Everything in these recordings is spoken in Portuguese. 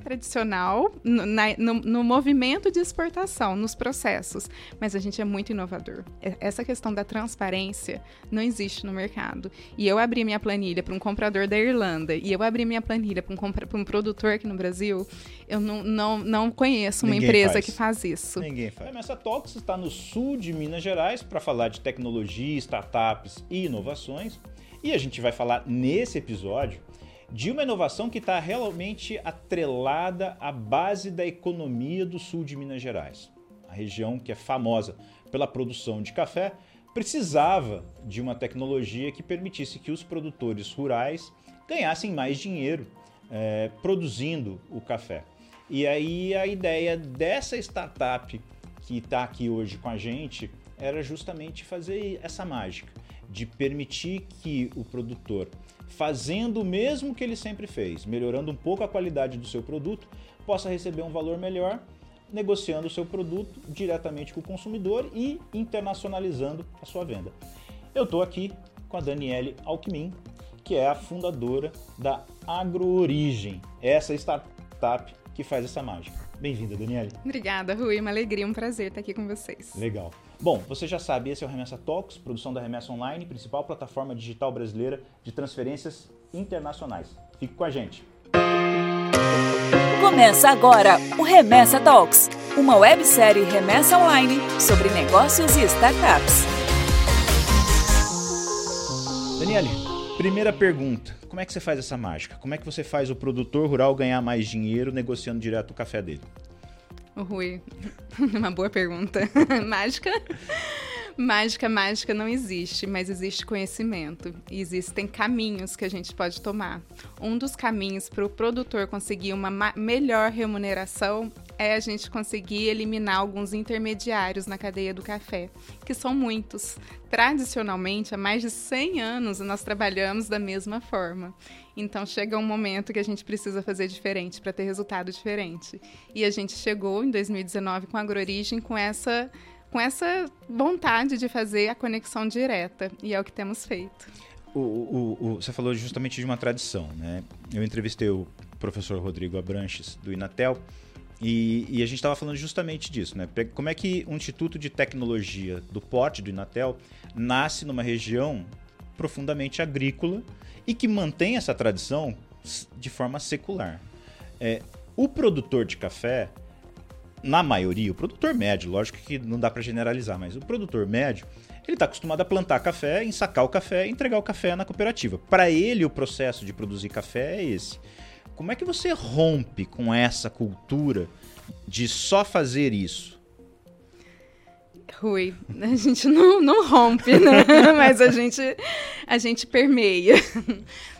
tradicional no, na, no, no, movimento de exportação, nos processos, mas a gente é muito inovador. Essa questão da transparência não existe no mercado. E eu abri minha planilha para um comprador da Irlanda e eu abri minha planilha para um, um produtor aqui no Brasil, eu não, não, não conheço uma Ninguém empresa faz. que faz isso. Ninguém faz. Mas a Talks está no sul de Minas Gerais para falar de tecnologia, startups e inovações. E a gente vai falar nesse episódio de uma inovação que está realmente atrelada à base da economia do sul de Minas Gerais. A região que é famosa pela produção de café precisava de uma tecnologia que permitisse que os produtores rurais ganhassem mais dinheiro é, produzindo o café. E aí a ideia dessa startup que está aqui hoje com a gente era justamente fazer essa mágica de permitir que o produtor fazendo o mesmo que ele sempre fez, melhorando um pouco a qualidade do seu produto, possa receber um valor melhor, negociando o seu produto diretamente com o consumidor e internacionalizando a sua venda. Eu estou aqui com a Daniele Alckmin, que é a fundadora da AgroOrigem, essa startup que faz essa mágica. Bem-vinda, Daniele. Obrigada, Rui. Uma alegria, um prazer estar aqui com vocês. Legal. Bom, você já sabe, esse é o Remessa Talks, produção da Remessa Online, principal plataforma digital brasileira de transferências internacionais. Fique com a gente. Começa agora o Remessa Talks, uma websérie remessa online sobre negócios e startups. Daniele, primeira pergunta. Como é que você faz essa mágica? Como é que você faz o produtor rural ganhar mais dinheiro negociando direto o café dele? Rui, uma boa pergunta. mágica? Mágica, mágica não existe, mas existe conhecimento. E existem caminhos que a gente pode tomar. Um dos caminhos para o produtor conseguir uma melhor remuneração é a gente conseguir eliminar alguns intermediários na cadeia do café, que são muitos. Tradicionalmente, há mais de 100 anos, nós trabalhamos da mesma forma. Então chega um momento que a gente precisa fazer diferente para ter resultado diferente. E a gente chegou em 2019 com a AgroOrigem com essa com essa vontade de fazer a conexão direta e é o que temos feito. O, o, o, você falou justamente de uma tradição, né? Eu entrevistei o professor Rodrigo Abranches do Inatel e, e a gente estava falando justamente disso, né? Como é que um instituto de tecnologia do porte do Inatel nasce numa região profundamente agrícola e que mantém essa tradição de forma secular. É, o produtor de café, na maioria, o produtor médio, lógico que não dá para generalizar, mas o produtor médio, ele está acostumado a plantar café, ensacar o café entregar o café na cooperativa. Para ele, o processo de produzir café é esse. Como é que você rompe com essa cultura de só fazer isso? Rui, a gente não, não rompe, né? mas a gente, a gente permeia.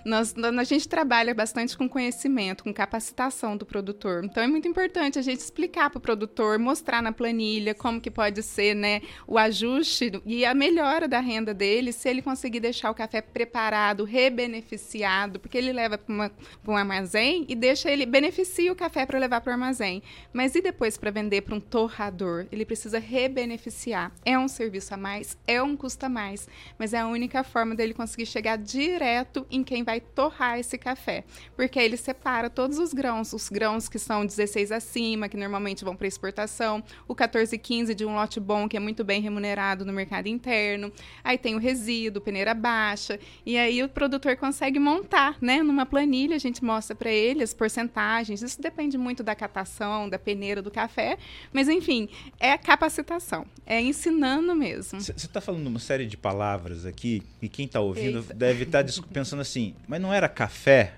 Nós, a gente trabalha bastante com conhecimento, com capacitação do produtor. Então é muito importante a gente explicar para o produtor, mostrar na planilha como que pode ser né, o ajuste e a melhora da renda dele se ele conseguir deixar o café preparado, rebeneficiado, porque ele leva para um armazém e deixa ele beneficia o café para levar para o armazém. Mas e depois para vender para um torrador? Ele precisa rebeneficiar. É um serviço a mais, é um custo a mais, mas é a única forma dele conseguir chegar direto em quem vai vai torrar esse café, porque ele separa todos os grãos, os grãos que são 16 acima, que normalmente vão para exportação, o 14 e 15 de um lote bom, que é muito bem remunerado no mercado interno, aí tem o resíduo, peneira baixa, e aí o produtor consegue montar, né, numa planilha, a gente mostra para ele as porcentagens, isso depende muito da catação, da peneira do café, mas enfim, é capacitação, é ensinando mesmo. Você está falando uma série de palavras aqui, e quem está ouvindo Eita. deve estar tá pensando assim, mas não era café?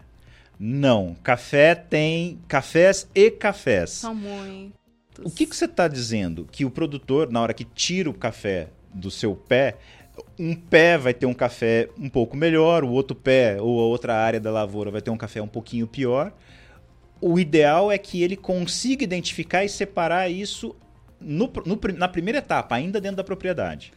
Não. Café tem cafés e cafés. São muitos. O que, que você está dizendo? Que o produtor, na hora que tira o café do seu pé, um pé vai ter um café um pouco melhor, o outro pé ou a outra área da lavoura vai ter um café um pouquinho pior. O ideal é que ele consiga identificar e separar isso no, no, na primeira etapa, ainda dentro da propriedade.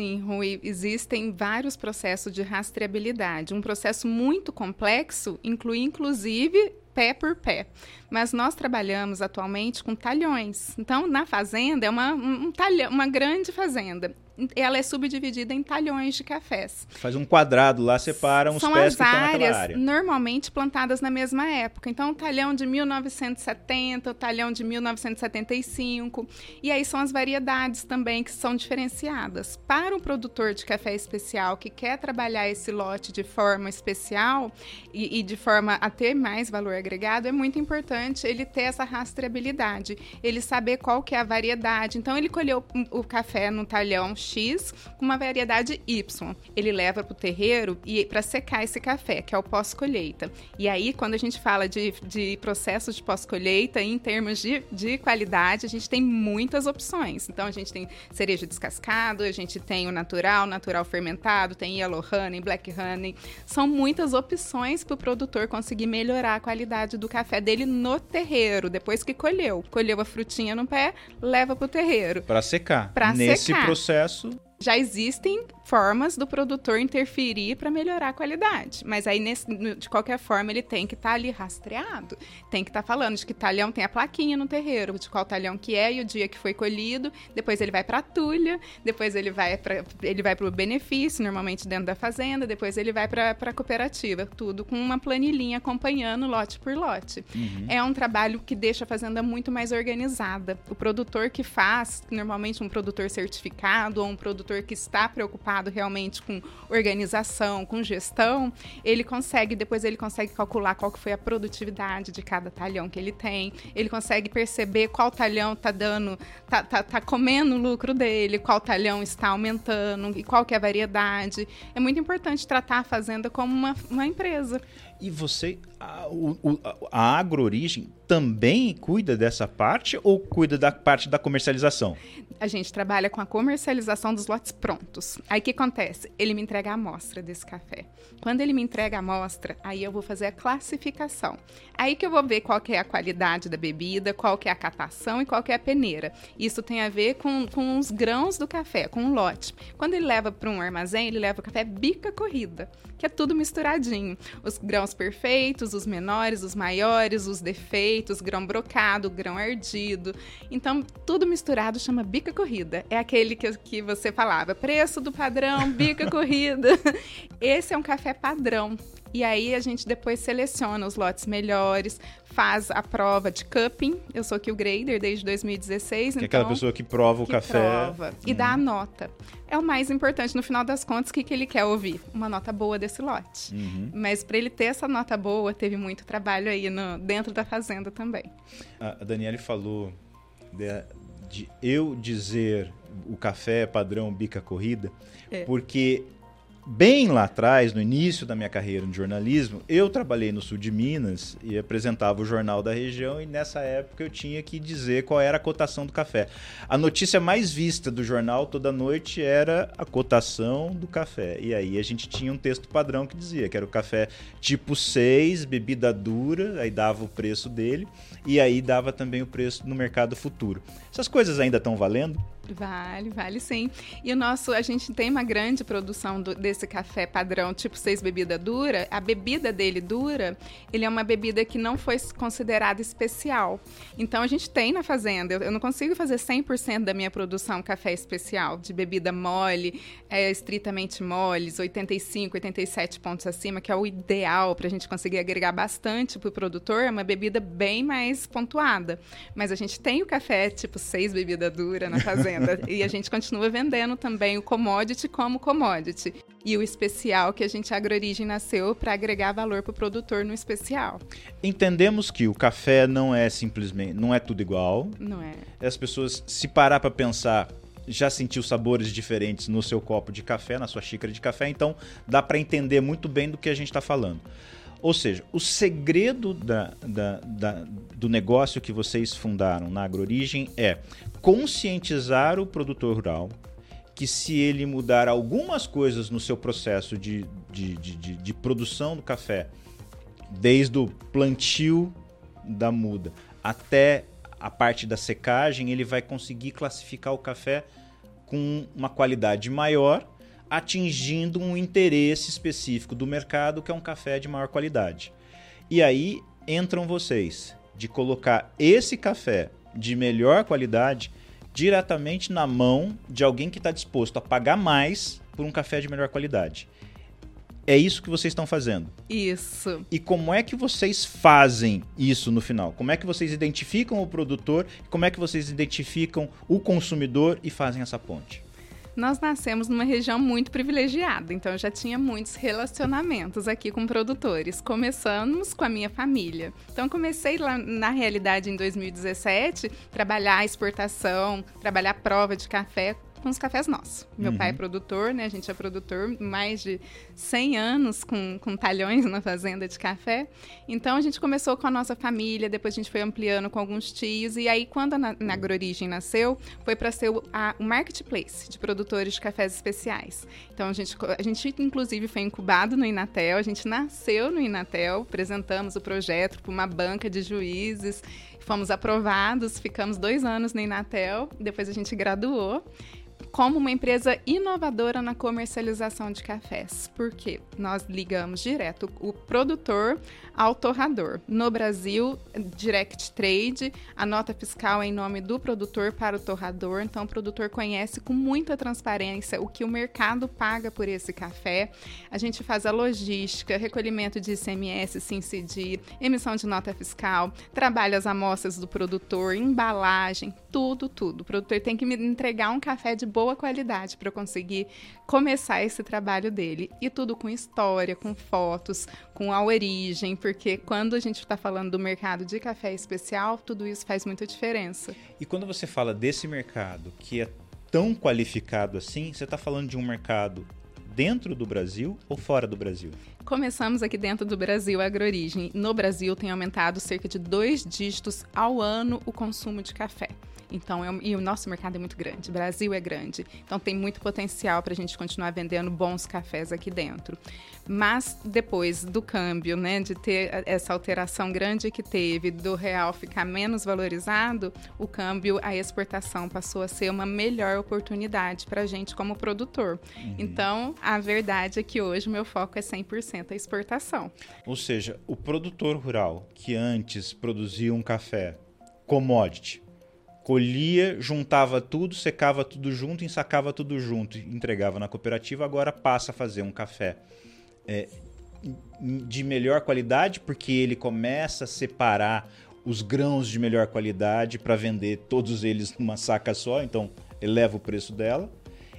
Sim, Rui, existem vários processos de rastreabilidade. Um processo muito complexo inclui, inclusive, pé por pé. mas nós trabalhamos atualmente com talhões. Então, na fazenda é uma, um uma grande fazenda ela é subdividida em talhões de cafés. Faz um quadrado lá, separa os São pés as que estão áreas área. normalmente plantadas na mesma época. Então, o talhão de 1970, o talhão de 1975. E aí são as variedades também que são diferenciadas. Para o produtor de café especial que quer trabalhar esse lote de forma especial e, e de forma a ter mais valor agregado, é muito importante ele ter essa rastreabilidade, ele saber qual que é a variedade. Então, ele colheu o café no talhão X com uma variedade Y. Ele leva para o terreiro e para secar esse café, que é o pós-colheita. E aí, quando a gente fala de, de processo de pós-colheita, em termos de, de qualidade, a gente tem muitas opções. Então, a gente tem cereja descascado, a gente tem o natural, natural fermentado, tem yellow honey, black honey. São muitas opções para o produtor conseguir melhorar a qualidade do café dele no terreiro, depois que colheu. Colheu a frutinha no pé, leva para o terreiro. Para secar. Pra Nesse secar. processo, já existem formas do produtor interferir para melhorar a qualidade. Mas aí, nesse, de qualquer forma, ele tem que estar tá ali rastreado. Tem que estar tá falando de que talhão tem a plaquinha no terreiro, de qual talhão que é e o dia que foi colhido. Depois ele vai para a tulha, depois ele vai para ele vai o benefício, normalmente dentro da fazenda, depois ele vai para a cooperativa. Tudo com uma planilhinha acompanhando lote por lote. Uhum. É um trabalho que deixa a fazenda muito mais organizada. O produtor que faz, normalmente um produtor certificado ou um produtor que está preocupado realmente com organização, com gestão, ele consegue, depois ele consegue calcular qual que foi a produtividade de cada talhão que ele tem, ele consegue perceber qual talhão está dando, tá, tá, tá comendo o lucro dele, qual talhão está aumentando e qual que é a variedade. É muito importante tratar a fazenda como uma, uma empresa. E você, a, o, a agroorigem também cuida dessa parte ou cuida da parte da comercialização? A gente trabalha com a comercialização dos lotes prontos. Aí o que acontece? Ele me entrega a amostra desse café. Quando ele me entrega a amostra, aí eu vou fazer a classificação. Aí que eu vou ver qual que é a qualidade da bebida, qual que é a catação e qual que é a peneira. Isso tem a ver com, com os grãos do café, com o lote. Quando ele leva para um armazém, ele leva o café bica corrida, que é tudo misturadinho. Os grãos perfeitos, os menores, os maiores, os defeitos, grão brocado, grão ardido. Então, tudo misturado chama bica corrida. É aquele que, que você falava, preço do padrão, bica corrida. Esse é um café padrão. E aí a gente depois seleciona os lotes melhores, faz a prova de cupping. Eu sou kill grader desde 2016, que então é aquela pessoa que prova o que café prova e dá a nota. É o mais importante no final das contas, o que, que ele quer ouvir? Uma nota boa desse lote. Uhum. Mas para ele ter essa nota boa, teve muito trabalho aí no, dentro da fazenda também. A Daniele falou de, de eu dizer o café padrão bica corrida, É. porque bem lá atrás, no início da minha carreira no jornalismo, eu trabalhei no sul de Minas e apresentava o jornal da região e nessa época eu tinha que dizer qual era a cotação do café. A notícia mais vista do jornal toda noite era a cotação do café. E aí a gente tinha um texto padrão que dizia que era o café tipo 6, bebida dura, aí dava o preço dele e aí dava também o preço no mercado futuro. Essas coisas ainda estão valendo? Vale, vale sim. E o nosso, a gente tem uma grande produção do, desse café padrão, tipo 6 bebida dura. A bebida dele dura, ele é uma bebida que não foi considerada especial. Então a gente tem na fazenda, eu, eu não consigo fazer 100% da minha produção café especial, de bebida mole, é, estritamente moles, 85, 87 pontos acima, que é o ideal para a gente conseguir agregar bastante para o produtor, é uma bebida bem mais pontuada. Mas a gente tem o café tipo 6 bebida dura na fazenda. E a gente continua vendendo também o commodity como commodity. E o especial que a gente, a AgroOrigem, nasceu para agregar valor para o produtor no especial. Entendemos que o café não é simplesmente, não é tudo igual. Não é? As pessoas, se parar para pensar, já sentiu sabores diferentes no seu copo de café, na sua xícara de café, então dá para entender muito bem do que a gente está falando. Ou seja, o segredo da, da, da, do negócio que vocês fundaram na AgroOrigem é conscientizar o produtor rural que se ele mudar algumas coisas no seu processo de, de, de, de, de produção do café, desde o plantio da muda até a parte da secagem, ele vai conseguir classificar o café com uma qualidade maior atingindo um interesse específico do mercado, que é um café de maior qualidade. E aí entram vocês, de colocar esse café de melhor qualidade diretamente na mão de alguém que está disposto a pagar mais por um café de melhor qualidade. É isso que vocês estão fazendo. Isso. E como é que vocês fazem isso no final? Como é que vocês identificam o produtor? Como é que vocês identificam o consumidor e fazem essa ponte? Nós nascemos numa região muito privilegiada, então eu já tinha muitos relacionamentos aqui com produtores. Começamos com a minha família. Então comecei lá na realidade em 2017 trabalhar a exportação, trabalhar prova de café com os cafés nossos. Meu uhum. pai é produtor, né? A gente é produtor mais de 100 anos com, com talhões na fazenda de café. Então a gente começou com a nossa família, depois a gente foi ampliando com alguns tios. E aí, quando a, na Agrorigem nasceu, foi para ser o, a, o marketplace de produtores de cafés especiais. Então a gente, a gente, inclusive, foi incubado no Inatel, a gente nasceu no Inatel, apresentamos o projeto para uma banca de juízes. Fomos aprovados, ficamos dois anos no Inatel, depois a gente graduou como uma empresa inovadora na comercialização de cafés, porque nós ligamos direto o produtor ao torrador. No Brasil, direct trade, a nota fiscal é em nome do produtor para o torrador, então o produtor conhece com muita transparência o que o mercado paga por esse café. A gente faz a logística, recolhimento de ICMS, SINCIDI, emissão de nota fiscal, trabalha as amostras do produtor, embalagem, tudo, tudo. O produtor tem que me entregar um café de boa qualidade para eu conseguir começar esse trabalho dele. E tudo com história, com fotos, com a origem, porque quando a gente está falando do mercado de café especial, tudo isso faz muita diferença. E quando você fala desse mercado que é tão qualificado assim, você está falando de um mercado dentro do Brasil ou fora do Brasil? Começamos aqui dentro do Brasil, a AgroOrigem. No Brasil tem aumentado cerca de dois dígitos ao ano o consumo de café. Então, é, e o nosso mercado é muito grande, o Brasil é grande. Então, tem muito potencial para a gente continuar vendendo bons cafés aqui dentro. Mas depois do câmbio, né, de ter essa alteração grande que teve, do real ficar menos valorizado, o câmbio, a exportação passou a ser uma melhor oportunidade para a gente como produtor. Uhum. Então, a verdade é que hoje o meu foco é 100% a exportação. Ou seja, o produtor rural que antes produzia um café commodity, colhia, juntava tudo, secava tudo junto, ensacava tudo junto, entregava na cooperativa, agora passa a fazer um café é, de melhor qualidade, porque ele começa a separar os grãos de melhor qualidade para vender todos eles numa saca só, então eleva o preço dela.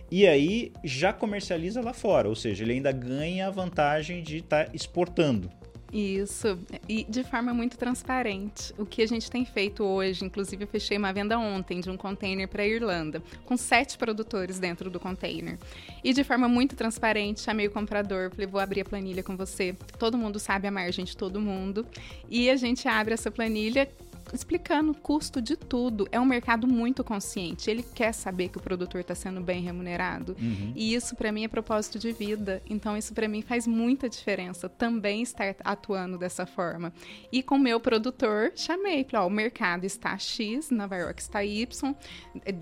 E aí já comercializa lá fora, ou seja, ele ainda ganha a vantagem de estar tá exportando. Isso, e de forma muito transparente. O que a gente tem feito hoje, inclusive eu fechei uma venda ontem de um container para a Irlanda, com sete produtores dentro do container. E de forma muito transparente, chamei o comprador, falei, vou abrir a planilha com você. Todo mundo sabe a margem de todo mundo. E a gente abre essa planilha explicando o custo de tudo. É um mercado muito consciente. Ele quer saber que o produtor está sendo bem remunerado. Uhum. E isso, para mim, é propósito de vida. Então, isso, para mim, faz muita diferença também estar atuando dessa forma. E com o meu produtor, chamei. Falei, ó, o mercado está X, Nova York está Y.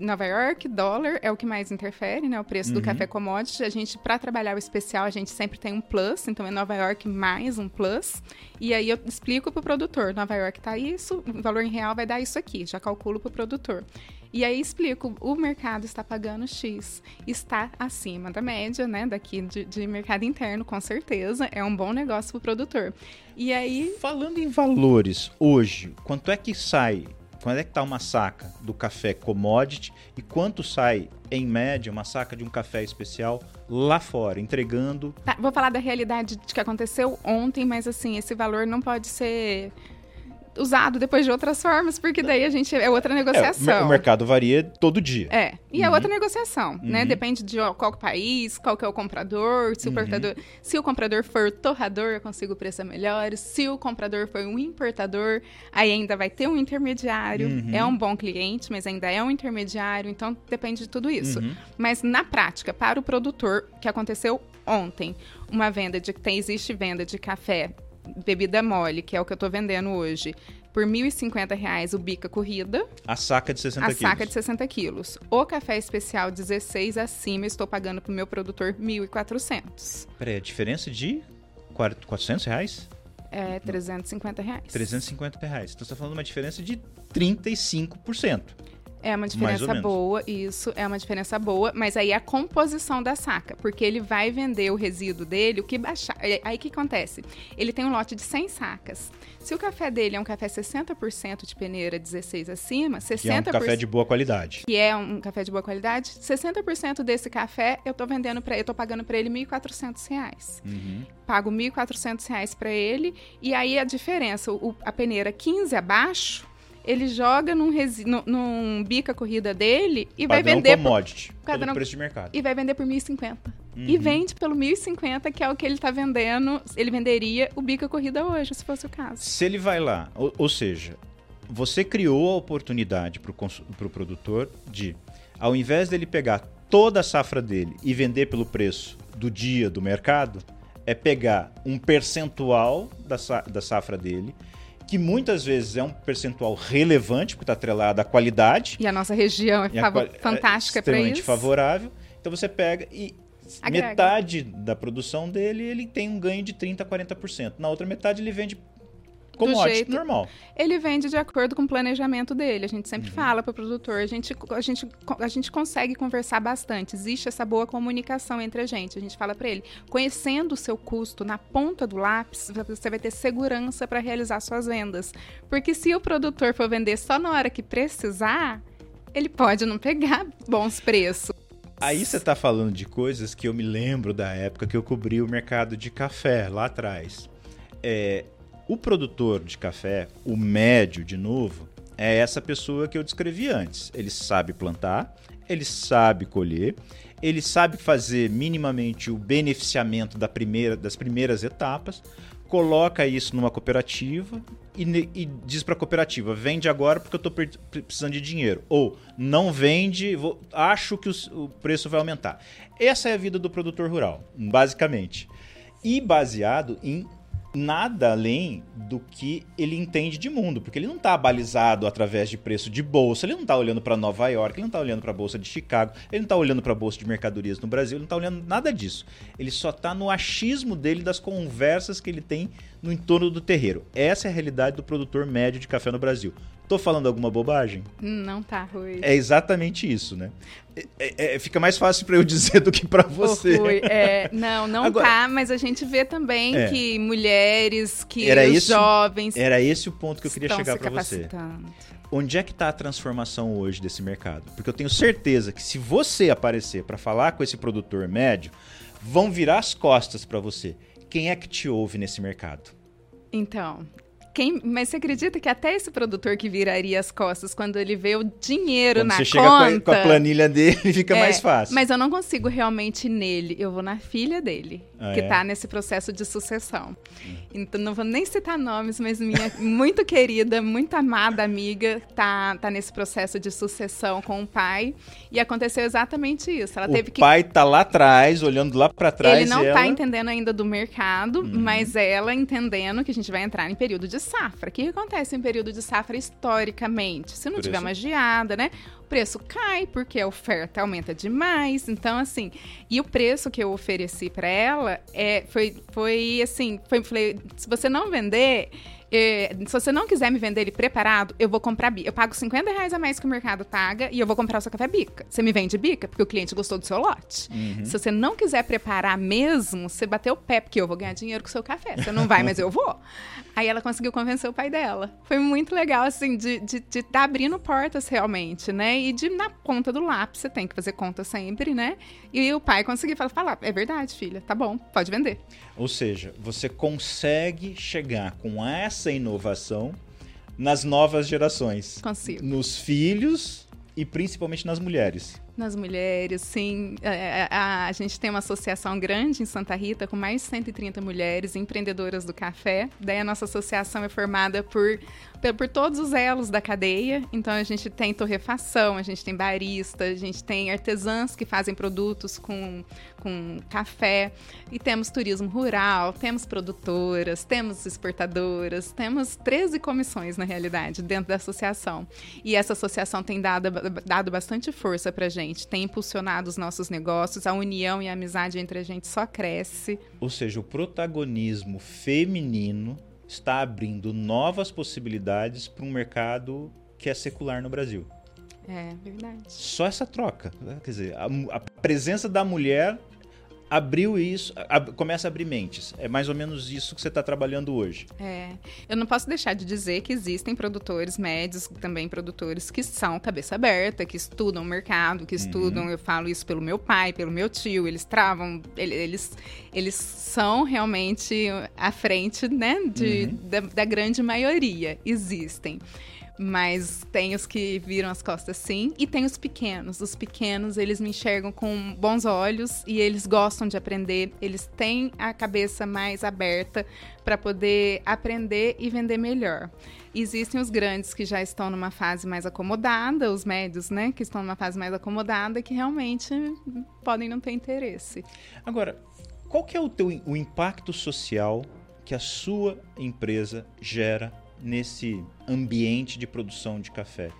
Nova York, dólar é o que mais interfere, né? O preço uhum. do café commodity. A gente, para trabalhar o especial, a gente sempre tem um plus. Então, é Nova York mais um plus. E aí, eu explico para o produtor, Nova York está isso, valor em real vai dar isso aqui, já calculo para o produtor. E aí explico, o mercado está pagando X, está acima da média, né, daqui de, de mercado interno, com certeza, é um bom negócio para o produtor. E aí... Falando em valores, hoje, quanto é que sai, quando é que está uma saca do café commodity e quanto sai, em média, uma saca de um café especial lá fora, entregando... Tá, vou falar da realidade de que aconteceu ontem, mas assim, esse valor não pode ser usado depois de outras formas, porque daí a gente é outra negociação. É, o mercado varia todo dia. É, e é uhum. é outra negociação, né? uhum. né? Depende de qual país, qual que é o comprador, se o, uhum. se o comprador for torrador, eu consigo preço melhor, se o comprador for um importador, aí ainda vai ter um intermediário, uhum. é um bom cliente, mas ainda é um intermediário, então depende de tudo isso. Uhum. Mas na prática, para o produtor, que aconteceu ontem, uma venda de tem existe venda de café bebida mole, que é o que eu tô vendendo hoje, por R$ 1.050 o bica corrida. A saca de 60 a quilos. A saca de 60 quilos. O café especial 16 acima, estou pagando pro meu produtor R$ 1.400. Peraí, a diferença de 400 reais? É 350 reais. 350 reais. Então você está falando de uma diferença de 35%. É uma diferença boa, isso é uma diferença boa, mas aí é a composição da saca, porque ele vai vender o resíduo dele, o que baixar. Aí o que acontece? Ele tem um lote de 100 sacas. Se o café dele é um café 60% de peneira 16 acima, 60%. Que é um café de boa qualidade. Que é um café de boa qualidade, 60% desse café eu tô vendendo para eu tô pagando para ele R$ 1.400. Uhum. Pago R$ 1.400 para ele, e aí a diferença, o, a peneira 15 abaixo, ele joga num, resi... num, num bica corrida dele e Padrão vai vender commodity, por pelo preço de mercado. E vai vender por 1.050. Uhum. E vende pelo 1.050, que é o que ele está vendendo. Ele venderia o bica corrida hoje, se fosse o caso. Se ele vai lá, ou, ou seja, você criou a oportunidade para o pro produtor de, ao invés dele pegar toda a safra dele e vender pelo preço do dia do mercado, é pegar um percentual da, da safra dele que muitas vezes é um percentual relevante, porque está atrelado à qualidade. E a nossa região é fantástica é para isso. Extremamente favorável. Então você pega e Agrega. metade da produção dele ele tem um ganho de 30% a 40%. Na outra metade ele vende commodity jeito, normal. Ele vende de acordo com o planejamento dele. A gente sempre uhum. fala para o produtor, a gente, a, gente, a gente consegue conversar bastante. Existe essa boa comunicação entre a gente. A gente fala para ele, conhecendo o seu custo na ponta do lápis, você vai ter segurança para realizar suas vendas. Porque se o produtor for vender só na hora que precisar, ele pode não pegar bons preços. Aí você está falando de coisas que eu me lembro da época que eu cobri o mercado de café lá atrás. É, o produtor de café, o médio de novo, é essa pessoa que eu descrevi antes. Ele sabe plantar, ele sabe colher, ele sabe fazer minimamente o beneficiamento da primeira, das primeiras etapas, coloca isso numa cooperativa e, e diz para a cooperativa: vende agora porque eu estou precisando de dinheiro. Ou não vende, vou, acho que o, o preço vai aumentar. Essa é a vida do produtor rural, basicamente. E baseado em nada além do que ele entende de mundo, porque ele não está balizado através de preço de bolsa, ele não está olhando para Nova York, ele não está olhando para a bolsa de Chicago, ele não está olhando para a bolsa de mercadorias no Brasil, ele não está olhando nada disso. Ele só está no achismo dele das conversas que ele tem no entorno do terreiro. Essa é a realidade do produtor médio de café no Brasil. Tô falando alguma bobagem? Não tá, Rui. É exatamente isso, né? É, é, é fica mais fácil para eu dizer do que para você. Rui, é, não, não Agora, tá, mas a gente vê também é. que mulheres, que era esse, jovens. Era esse o ponto que eu queria chegar para você. Onde é que está a transformação hoje desse mercado? Porque eu tenho certeza que se você aparecer para falar com esse produtor médio, vão virar as costas para você. Quem é que te ouve nesse mercado? Então, quem, mas você acredita que até esse produtor que viraria as costas quando ele vê o dinheiro quando na você conta... chega com a, com a, planilha dele, fica é, mais fácil. Mas eu não consigo realmente nele. Eu vou na filha dele, ah, que está é? nesse processo de sucessão. Hum. Então, não vou nem citar nomes, mas minha muito querida, muito amada amiga tá, tá nesse processo de sucessão com o pai. E aconteceu exatamente isso. Ela o teve que... pai tá lá atrás, olhando lá para trás. Ele não ela... tá entendendo ainda do mercado, uhum. mas ela entendendo que a gente vai entrar em período de safra. O que acontece em período de safra historicamente? Se não tiver uma geada, né? O preço cai porque a oferta aumenta demais. Então, assim, e o preço que eu ofereci para ela é, foi, foi assim, foi, falei, se você não vender, é, se você não quiser me vender ele preparado, eu vou comprar bica. Eu pago 50 reais a mais que o mercado paga e eu vou comprar o seu café bica. Você me vende bica porque o cliente gostou do seu lote. Uhum. Se você não quiser preparar mesmo, você bateu o pé, porque eu vou ganhar dinheiro com o seu café. Você não vai, mas eu vou. Aí ela conseguiu convencer o pai dela. Foi muito legal, assim, de estar de, de tá abrindo portas realmente, né? E de na ponta do lápis, você tem que fazer conta sempre, né? E o pai conseguiu falar, falar é verdade, filha, tá bom, pode vender. Ou seja, você consegue chegar com essa inovação nas novas gerações. Consigo. Nos filhos e principalmente nas mulheres. Nas mulheres, sim. A, é, é, a, gente tem uma associação grande em Santa Rita com mais de 130 mulheres empreendedoras do café. Daí a nossa associação é formada por por todos os elos da cadeia. Então a gente tem torrefação, a gente tem barista, a gente tem artesãs que fazem produtos com, com café, e temos turismo rural, temos produtoras, temos exportadoras, temos 13 comissões na realidade dentro da associação. E essa associação tem dado, dado bastante força para a gente, tem impulsionado os nossos negócios, a união e a amizade entre a gente só cresce. Ou seja, o protagonismo feminino está abrindo novas possibilidades para um mercado que é secular no Brasil. É verdade. Só essa troca. Né? Quer dizer, a, a presença da mulher abriu isso, ab, começa a abrir mentes. É mais ou menos isso que você está trabalhando hoje. É. Eu não posso deixar de dizer que existem produtores médios, também produtores que são cabeça aberta, que estudam o mercado, que estudam. Uhum. Eu falo isso pelo meu pai, pelo meu tio. Eles travam, eles, eles são realmente à frente, né, de, uhum. da, da grande maioria. Existem. Mas tem os que viram as costas sim, e tem os pequenos. Os pequenos, eles me enxergam com bons olhos e eles gostam de aprender, eles têm a cabeça mais aberta para poder aprender e vender melhor. Existem os grandes que já estão numa fase mais acomodada, os médios, né, que estão numa fase mais acomodada, que realmente podem não ter interesse. Agora, qual que é o teu o impacto social que a sua empresa gera nesse ambiente de produção de café?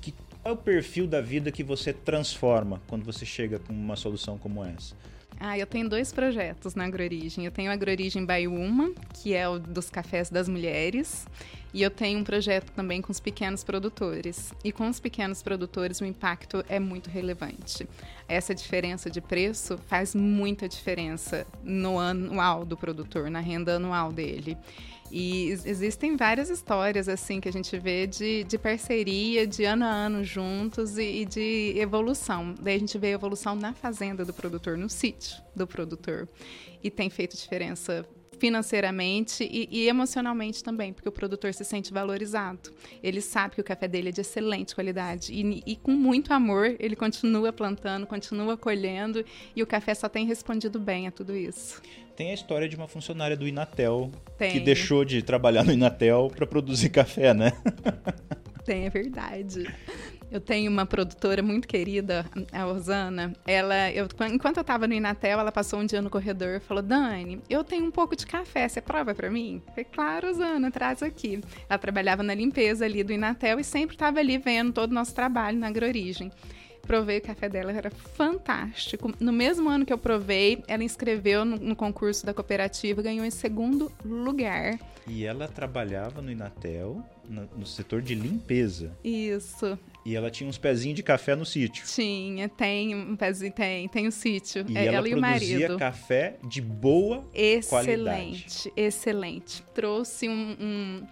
Que, qual é o perfil da vida que você transforma quando você chega com uma solução como essa? Ah, eu tenho dois projetos na AgroOrigem. Eu tenho a AgroOrigem Baiuma, que é o dos cafés das mulheres, e eu tenho um projeto também com os pequenos produtores. E com os pequenos produtores o impacto é muito relevante. Essa diferença de preço faz muita diferença no anual do produtor, na renda anual dele. E existem várias histórias assim que a gente vê de, de parceria, de ano a ano juntos e, e de evolução. Daí a gente vê a evolução na fazenda do produtor, no sítio do produtor. E tem feito diferença financeiramente e, e, emocionalmente também, porque o produtor se sente valorizado. Ele sabe que o café dele é de excelente qualidade e, e, com muito amor ele continua plantando, continua colhendo e o café só tem respondido bem a tudo isso. Tem a história de uma funcionária do Inatel tem. que deixou de trabalhar no Inatel para produzir café, né? Tem, é verdade. Eu tenho uma produtora muito querida, a Rosana. Ela, eu, enquanto eu estava no Inatel, ela passou um dia no corredor e falou: Dani, eu tenho um pouco de café, você prova para mim? Eu falei, claro, Rosana, traz aqui. Ela trabalhava na limpeza ali do Inatel e sempre estava ali vendo todo o nosso trabalho na AgroOrigem provei o café dela, era fantástico. No mesmo ano que eu provei, ela inscreveu no, no concurso da cooperativa, ganhou em segundo lugar. E ela trabalhava no Inatel, no, no setor de limpeza. Isso. E ela tinha uns pezinhos de café no sítio. Tinha, tem um pezinho, tem, tem o um sítio. E é, ela, ela e o marido. café de boa excelente, qualidade. Excelente, excelente. Trouxe um, um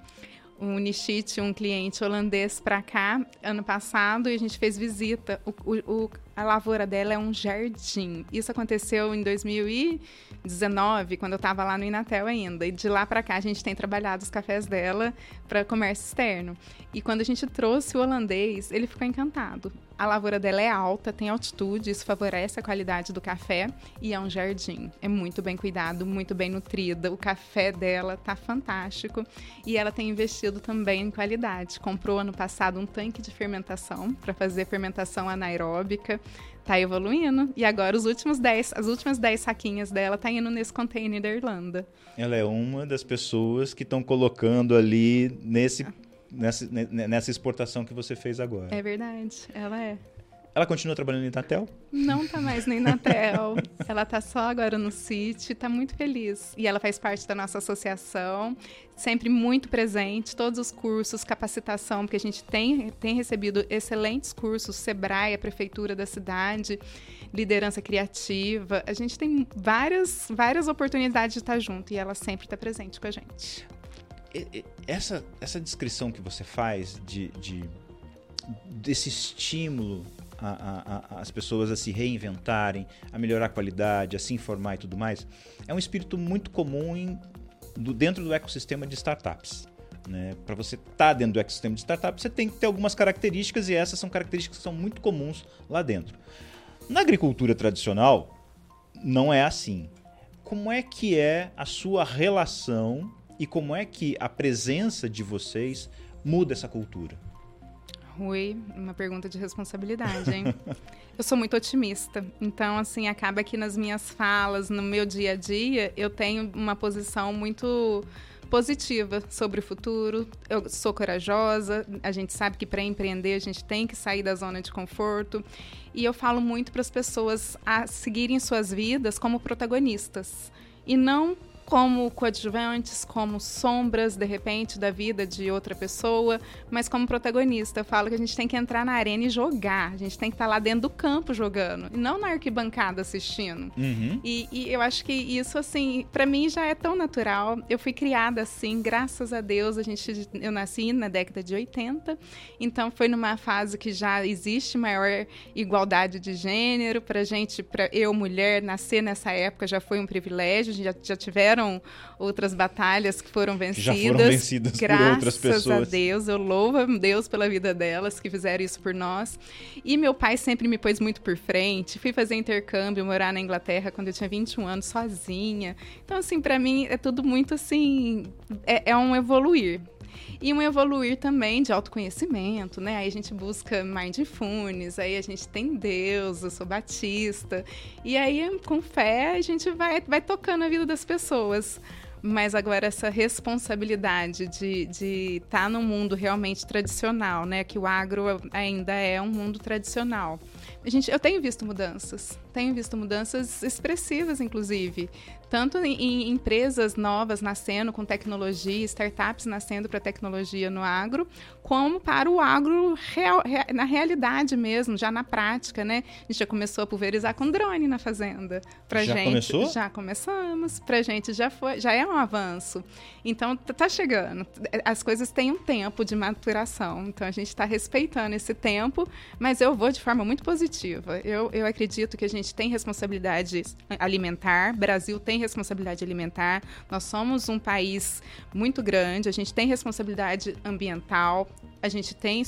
um Nishit, um cliente holandês, para cá ano passado e a gente fez visita. O, o, a lavoura dela é um jardim. Isso aconteceu em 2019, quando eu estava lá no Inatel ainda. E de lá para cá a gente tem trabalhado os cafés dela para comércio externo. E quando a gente trouxe o holandês, ele ficou encantado. A lavoura dela é alta, tem altitude, isso favorece a qualidade do café e é um jardim. É muito bem cuidado, muito bem nutrida. O café dela tá fantástico e ela tem investido também em qualidade. Comprou ano passado um tanque de fermentação para fazer fermentação anaeróbica tá evoluindo. E agora os últimos 10, as últimas 10 saquinhas dela tá indo nesse container da Irlanda. Ela é uma das pessoas que estão colocando ali nesse nessa, nessa exportação que você fez agora. É verdade, ela é. Ela continua trabalhando em Inatel? Não tá mais nem Inatel. ela tá só agora no City, tá muito feliz. E ela faz parte da nossa associação, sempre muito presente, todos os cursos, capacitação, porque a gente tem, tem recebido excelentes cursos, Sebrae, a prefeitura da cidade, liderança criativa. A gente tem várias, várias oportunidades de estar junto e ela sempre está presente com a gente. Essa, essa descrição que você faz de, de desse estímulo as pessoas a se reinventarem, a melhorar a qualidade, a se informar e tudo mais, é um espírito muito comum em, do, dentro do ecossistema de startups. Né? Para você estar tá dentro do ecossistema de startups, você tem que ter algumas características e essas são características que são muito comuns lá dentro. Na agricultura tradicional, não é assim. Como é que é a sua relação e como é que a presença de vocês muda essa cultura? Rui, uma pergunta de responsabilidade, hein? eu sou muito otimista. Então, assim, acaba que nas minhas falas, no meu dia a dia, eu tenho uma posição muito positiva sobre o futuro. Eu sou corajosa. A gente sabe que para empreender a gente tem que sair da zona de conforto. E eu falo muito para as pessoas a seguirem suas vidas como protagonistas e não como coadjuvantes, como sombras, de repente, da vida de outra pessoa, mas como protagonista. Eu falo que a gente tem que entrar na arena e jogar. A gente tem que estar lá dentro do campo jogando, e não na arquibancada assistindo. Uhum. E, e eu acho que isso, assim, para mim já é tão natural. Eu fui criada assim, graças a Deus. A gente, eu nasci na década de 80, então foi numa fase que já existe maior igualdade de gênero. Pra gente, pra eu, mulher, nascer nessa época já foi um privilégio. Já, já tiveram tiveram outras batalhas que foram vencidas. Já foram vencidas Graças por outras pessoas. Graças a Deus, eu louvo a Deus pela vida delas que fizeram isso por nós. E meu pai sempre me pôs muito por frente. Fui fazer intercâmbio, morar na Inglaterra quando eu tinha 21 anos, sozinha. Então, assim, para mim é tudo muito assim. É, é um evoluir e um evoluir também de autoconhecimento, né? Aí a gente busca mindfulness, aí a gente tem Deus, eu sou batista, e aí com fé a gente vai, vai tocando a vida das pessoas. Mas agora essa responsabilidade de estar de tá num mundo realmente tradicional, né? Que o agro ainda é um mundo tradicional. A gente, eu tenho visto mudanças, tenho visto mudanças expressivas, inclusive tanto em, em, empresas novas nascendo com tecnologia, startups nascendo para tecnologia no agro, como para o agro real, na realidade mesmo, já na prática, né? A gente já começou a pulverizar com drone na fazenda. Pra já gente, começou? Já começamos. Pra gente já foi, já é um avanço. Então tá chegando. As coisas têm um tempo de maturação. Então a gente está respeitando esse tempo, mas eu vou de forma muito positiva. Eu, eu acredito que a gente tem responsabilidade alimentar. Brasil tem tem responsabilidade alimentar, nós somos um país muito grande, a gente tem responsabilidade ambiental, a gente tem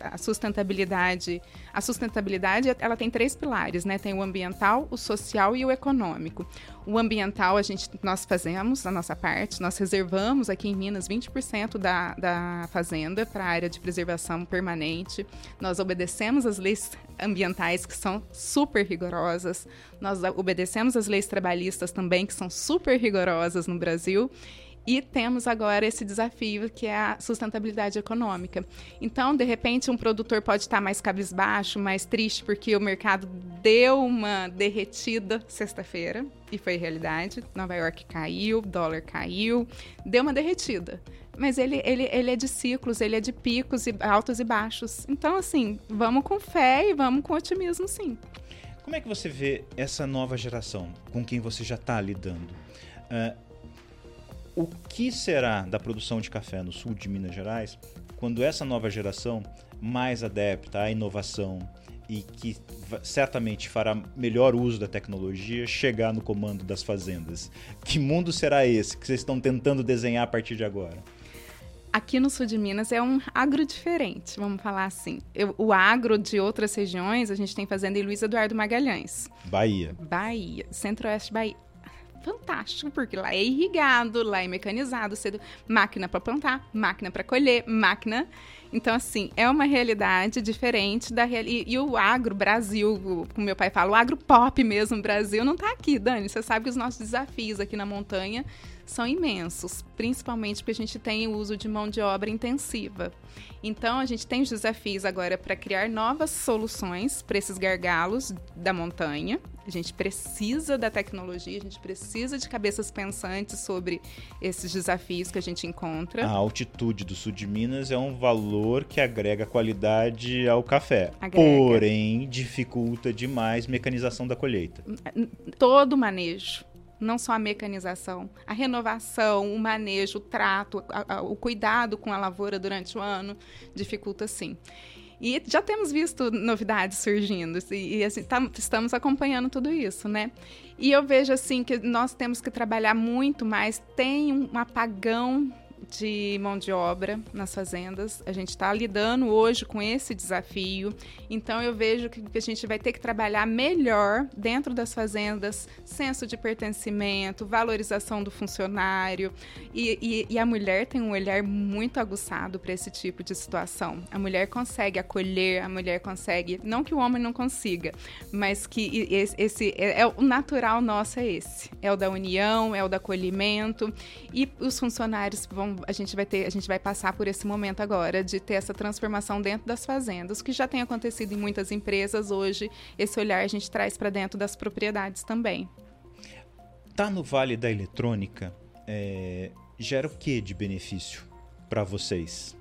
a sustentabilidade. A sustentabilidade, ela tem três pilares, né? Tem o ambiental, o social e o econômico. O ambiental, a gente, nós fazemos a nossa parte, nós reservamos aqui em Minas 20% da, da fazenda para a área de preservação permanente. Nós obedecemos as leis ambientais, que são super rigorosas. Nós obedecemos as leis trabalhistas também, que são super rigorosas no Brasil. E temos agora esse desafio que é a sustentabilidade econômica. Então, de repente, um produtor pode estar mais cabisbaixo, mais triste, porque o mercado deu uma derretida sexta-feira, e foi realidade. Nova York caiu, dólar caiu, deu uma derretida. Mas ele, ele, ele é de ciclos, ele é de picos e altos e baixos. Então, assim, vamos com fé e vamos com otimismo, sim. Como é que você vê essa nova geração com quem você já está lidando? Uh, o que será da produção de café no sul de Minas Gerais quando essa nova geração, mais adepta à inovação e que certamente fará melhor uso da tecnologia, chegar no comando das fazendas? Que mundo será esse que vocês estão tentando desenhar a partir de agora? Aqui no sul de Minas é um agro diferente, vamos falar assim. Eu, o agro de outras regiões, a gente tem fazenda em Luiz Eduardo Magalhães. Bahia. Bahia, centro-oeste Bahia fantástico, porque lá é irrigado, lá é mecanizado, cedo, máquina para plantar, máquina para colher, máquina. Então, assim, é uma realidade diferente da realidade. E, o agro Brasil, como meu pai fala, o agro pop mesmo Brasil não está aqui, Dani. Você sabe que os nossos desafios aqui na montanha são imensos, principalmente porque a gente tem o uso de mão de obra intensiva. Então, a gente tem os desafios agora para criar novas soluções para esses gargalos da montanha. A gente precisa da tecnologia, a gente precisa de cabeças pensantes sobre esses desafios que a gente encontra. A altitude do sul de Minas é um valor que agrega qualidade ao café, agrega. porém dificulta demais a mecanização da colheita. Todo o manejo não só a mecanização, a renovação, o manejo, o trato, a, a, o cuidado com a lavoura durante o ano dificulta sim. E já temos visto novidades surgindo e, e assim, tá, estamos acompanhando tudo isso, né? E eu vejo assim que nós temos que trabalhar muito mais. Tem um apagão de mão de obra nas fazendas. A gente está lidando hoje com esse desafio. Então eu vejo que a gente vai ter que trabalhar melhor dentro das fazendas, senso de pertencimento, valorização do funcionário. E, e, e a mulher tem um olhar muito aguçado para esse tipo de situação. A mulher consegue acolher, a mulher consegue, não que o homem não consiga, mas que esse, esse é, é o natural nosso é esse, é o da união, é o do acolhimento e os funcionários vão a gente vai ter, a gente vai passar por esse momento agora de ter essa transformação dentro das fazendas, que já tem acontecido em muitas empresas hoje. Esse olhar a gente traz para dentro das propriedades também. Tá no Vale da Eletrônica é, gera o que de benefício para vocês?